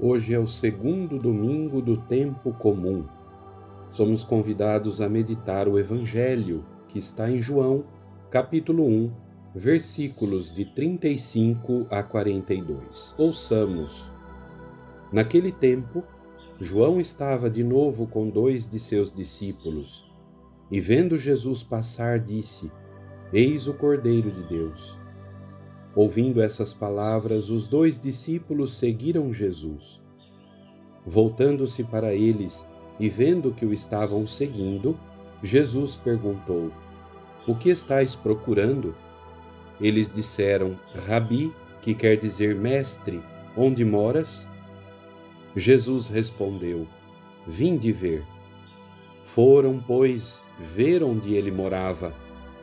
Hoje é o segundo domingo do tempo comum. Somos convidados a meditar o Evangelho que está em João, capítulo 1, versículos de 35 a 42. Ouçamos. Naquele tempo, João estava de novo com dois de seus discípulos e, vendo Jesus passar, disse: Eis o Cordeiro de Deus. Ouvindo essas palavras, os dois discípulos seguiram Jesus. Voltando-se para eles e vendo que o estavam seguindo, Jesus perguntou: O que estáis procurando? Eles disseram: Rabi, que quer dizer mestre, onde moras? Jesus respondeu: Vim de ver. Foram, pois, ver onde ele morava,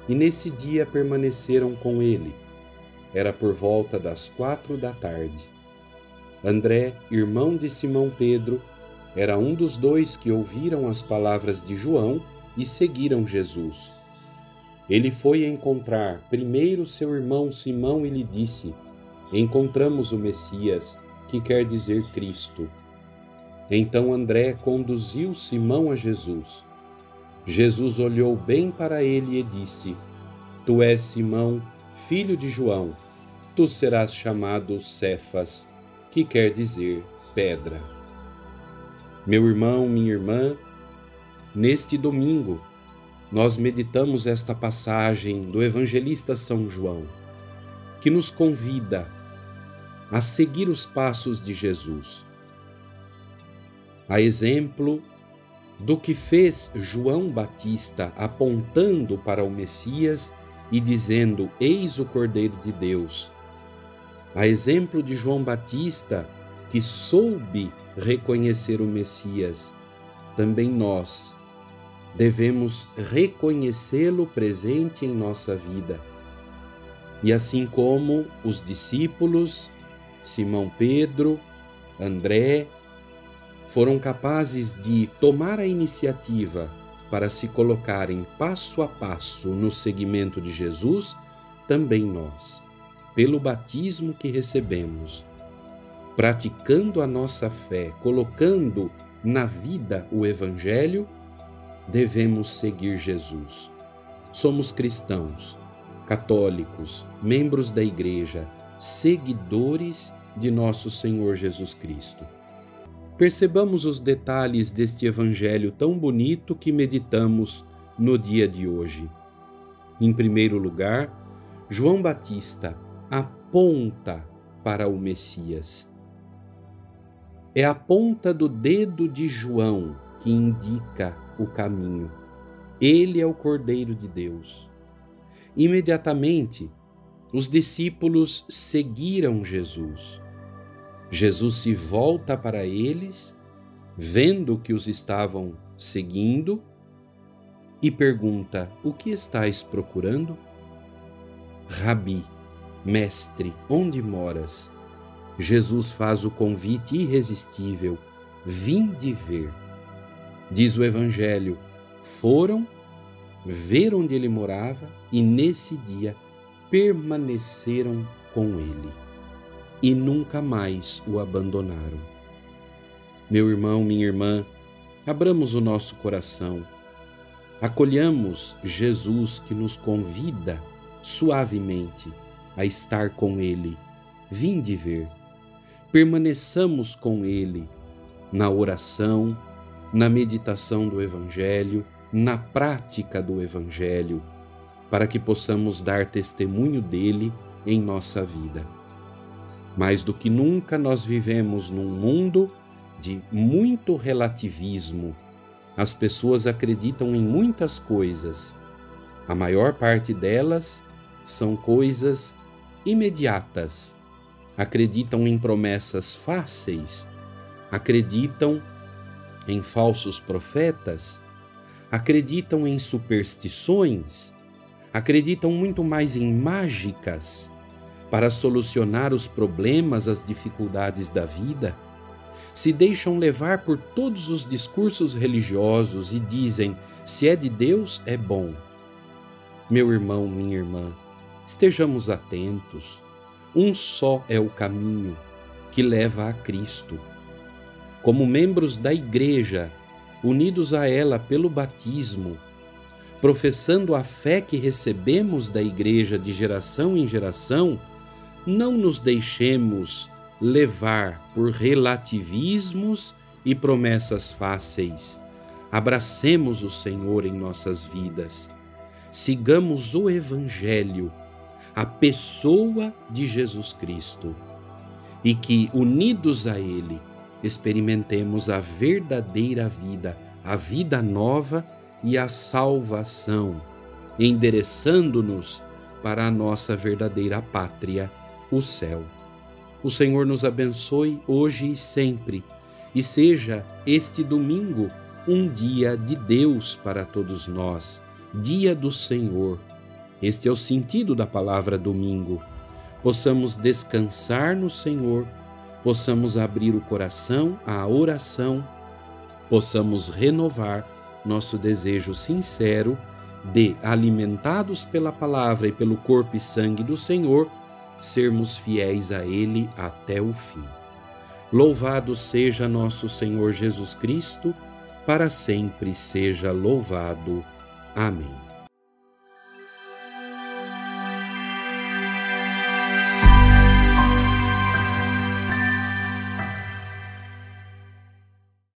e nesse dia permaneceram com ele. Era por volta das quatro da tarde. André, irmão de Simão Pedro, era um dos dois que ouviram as palavras de João e seguiram Jesus. Ele foi encontrar primeiro seu irmão Simão e lhe disse: Encontramos o Messias, que quer dizer Cristo. Então André conduziu Simão a Jesus. Jesus olhou bem para ele e disse: Tu és Simão, filho de João tu serás chamado Cefas, que quer dizer pedra. Meu irmão, minha irmã, neste domingo nós meditamos esta passagem do evangelista São João, que nos convida a seguir os passos de Jesus. A exemplo do que fez João Batista apontando para o Messias e dizendo: Eis o Cordeiro de Deus, a exemplo de João Batista, que soube reconhecer o Messias, também nós devemos reconhecê-lo presente em nossa vida. E assim como os discípulos, Simão Pedro, André, foram capazes de tomar a iniciativa para se colocarem passo a passo no seguimento de Jesus, também nós pelo batismo que recebemos, praticando a nossa fé, colocando na vida o Evangelho, devemos seguir Jesus. Somos cristãos, católicos, membros da Igreja, seguidores de nosso Senhor Jesus Cristo. Percebamos os detalhes deste Evangelho tão bonito que meditamos no dia de hoje. Em primeiro lugar, João Batista aponta para o Messias. É a ponta do dedo de João que indica o caminho. Ele é o Cordeiro de Deus. Imediatamente, os discípulos seguiram Jesus. Jesus se volta para eles, vendo que os estavam seguindo, e pergunta: O que estáis procurando? Rabi, Mestre, onde moras? Jesus faz o convite irresistível: Vinde ver. Diz o Evangelho: foram ver onde ele morava e nesse dia permaneceram com ele e nunca mais o abandonaram. Meu irmão, minha irmã, abramos o nosso coração, acolhamos Jesus que nos convida suavemente a estar com Ele. Vinde ver. Permaneçamos com Ele na oração, na meditação do Evangelho, na prática do Evangelho, para que possamos dar testemunho dele em nossa vida. Mais do que nunca, nós vivemos num mundo de muito relativismo. As pessoas acreditam em muitas coisas. A maior parte delas são coisas imediatas, acreditam em promessas fáceis, acreditam em falsos profetas, acreditam em superstições, acreditam muito mais em mágicas para solucionar os problemas, as dificuldades da vida, se deixam levar por todos os discursos religiosos e dizem: se é de Deus, é bom. Meu irmão, minha irmã, Estejamos atentos. Um só é o caminho que leva a Cristo. como membros da Igreja, unidos a ela pelo batismo, professando a fé que recebemos da Igreja de geração em geração, não nos deixemos levar por relativismos e promessas fáceis. Abracemos o Senhor em nossas vidas. Sigamos o Evangelho, a pessoa de Jesus Cristo, e que, unidos a Ele, experimentemos a verdadeira vida, a vida nova e a salvação, endereçando-nos para a nossa verdadeira pátria, o céu. O Senhor nos abençoe hoje e sempre, e seja este domingo um dia de Deus para todos nós, dia do Senhor. Este é o sentido da palavra domingo. Possamos descansar no Senhor, possamos abrir o coração à oração, possamos renovar nosso desejo sincero de, alimentados pela palavra e pelo corpo e sangue do Senhor, sermos fiéis a Ele até o fim. Louvado seja nosso Senhor Jesus Cristo, para sempre seja louvado. Amém.